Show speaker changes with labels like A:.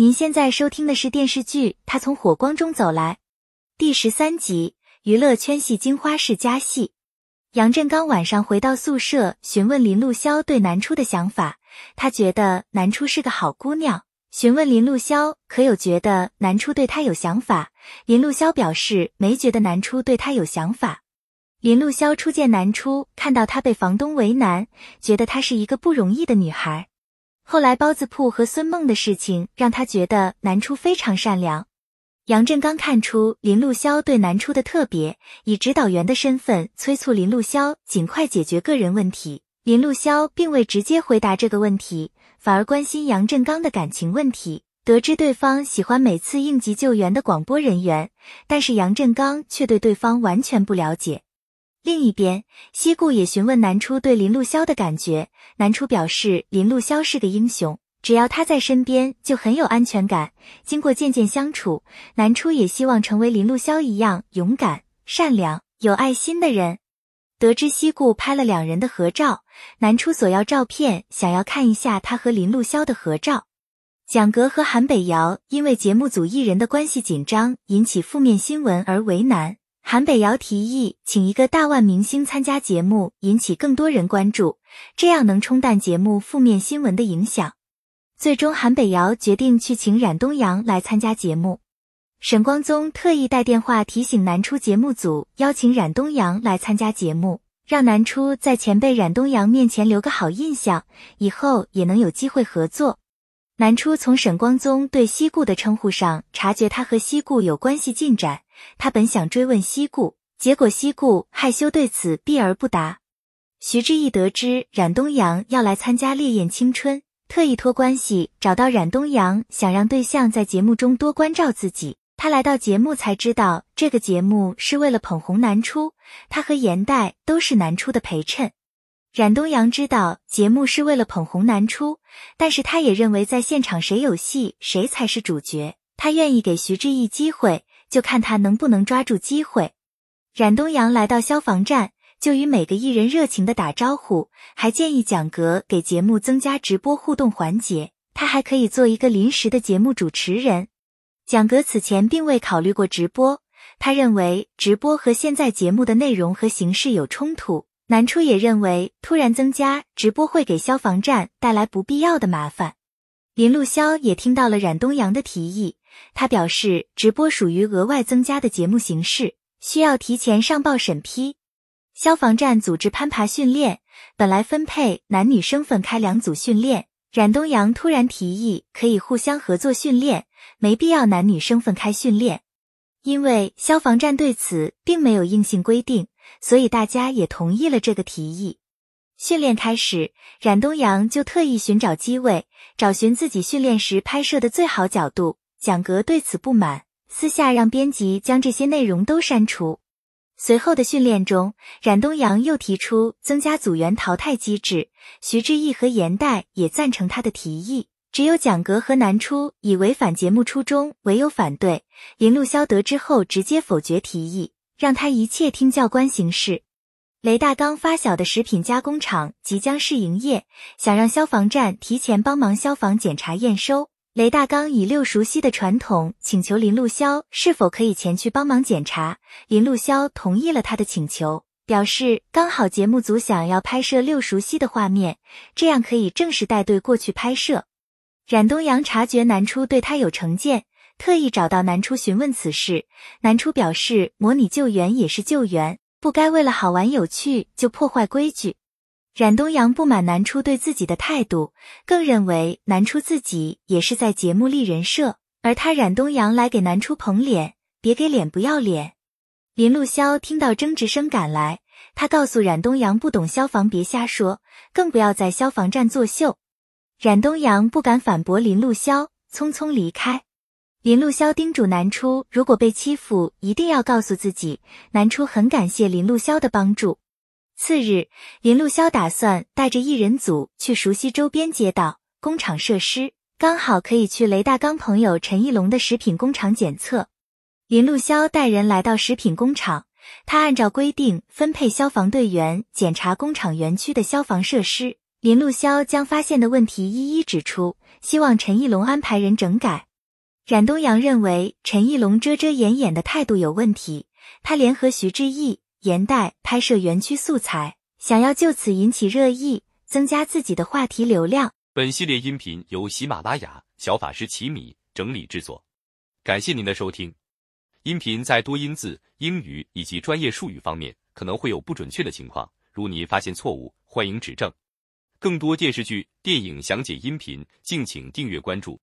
A: 您现在收听的是电视剧《他从火光中走来》第十三集，娱乐圈系金花式加戏。杨振刚晚上回到宿舍，询问林露潇对南初的想法。他觉得南初是个好姑娘。询问林露潇可有觉得南初对他有想法？林露潇表示没觉得南初对他有想法。林露潇初见南初，看到她被房东为难，觉得她是一个不容易的女孩。后来包子铺和孙梦的事情，让他觉得南初非常善良。杨振刚看出林露潇对南初的特别，以指导员的身份催促林露潇尽快解决个人问题。林露潇并未直接回答这个问题，反而关心杨振刚的感情问题。得知对方喜欢每次应急救援的广播人员，但是杨振刚却对对方完全不了解。另一边，西顾也询问南初对林露潇的感觉。南初表示，林露潇是个英雄，只要他在身边就很有安全感。经过渐渐相处，南初也希望成为林露潇一样勇敢、善良、有爱心的人。得知西顾拍了两人的合照，南初索要照片，想要看一下他和林露潇的合照。蒋格和韩北瑶因为节目组艺人的关系紧张，引起负面新闻而为难。韩北瑶提议请一个大腕明星参加节目，引起更多人关注，这样能冲淡节目负面新闻的影响。最终，韩北瑶决定去请冉东阳来参加节目。沈光宗特意带电话提醒南初节目组邀请冉东阳来参加节目，让南初在前辈冉东阳面前留个好印象，以后也能有机会合作。南初从沈光宗对西顾的称呼上察觉他和西顾有关系进展。他本想追问西顾，结果西顾害羞对此避而不答。徐志毅得知冉东阳要来参加《烈焰青春》，特意托关系找到冉东阳，想让对象在节目中多关照自己。他来到节目才知道，这个节目是为了捧红南初，他和严代都是南初的陪衬。冉东阳知道节目是为了捧红南初，但是他也认为在现场谁有戏谁才是主角，他愿意给徐志毅机会。就看他能不能抓住机会。冉东阳来到消防站，就与每个艺人热情的打招呼，还建议蒋格给节目增加直播互动环节，他还可以做一个临时的节目主持人。蒋格此前并未考虑过直播，他认为直播和现在节目的内容和形式有冲突。南初也认为突然增加直播会给消防站带来不必要的麻烦。林路潇也听到了冉东阳的提议。他表示，直播属于额外增加的节目形式，需要提前上报审批。消防站组织攀爬训练，本来分配男女生分开两组训练，冉东阳突然提议可以互相合作训练，没必要男女生分开训练。因为消防站对此并没有硬性规定，所以大家也同意了这个提议。训练开始，冉东阳就特意寻找机位，找寻自己训练时拍摄的最好角度。蒋格对此不满，私下让编辑将这些内容都删除。随后的训练中，冉东阳又提出增加组员淘汰机制，徐志毅和严代也赞成他的提议。只有蒋格和南初以违反节目初衷为由反对。林路潇得知后直接否决提议，让他一切听教官行事。雷大刚发小的食品加工厂即将试营业，想让消防站提前帮忙消防检查验收。雷大刚以六熟悉的传统请求林露潇是否可以前去帮忙检查，林露潇同意了他的请求，表示刚好节目组想要拍摄六熟悉的画面，这样可以正式带队过去拍摄。冉东阳察觉南初对他有成见，特意找到南初询问此事，南初表示模拟救援也是救援，不该为了好玩有趣就破坏规矩。冉东阳不满南初对自己的态度，更认为南初自己也是在节目立人设，而他冉东阳来给南初捧脸，别给脸不要脸。林路潇听到争执声赶来，他告诉冉东阳不懂消防别瞎说，更不要在消防站作秀。冉东阳不敢反驳林路潇，匆匆离开。林露潇叮嘱南初，如果被欺负，一定要告诉自己。南初很感谢林露潇的帮助。次日，林露潇打算带着艺人组去熟悉周边街道、工厂设施，刚好可以去雷大刚朋友陈义龙的食品工厂检测。林露潇带人来到食品工厂，他按照规定分配消防队员检查工厂园区的消防设施。林露潇将发现的问题一一指出，希望陈义龙安排人整改。冉东阳认为陈义龙遮遮掩掩的态度有问题，他联合徐志毅、严代拍摄园区素材，想要就此引起热议，增加自己的话题流量。
B: 本系列音频由喜马拉雅小法师奇米整理制作，感谢您的收听。音频在多音字、英语以及专业术语方面可能会有不准确的情况，如你发现错误，欢迎指正。更多电视剧、电影详解音频，敬请订阅关注。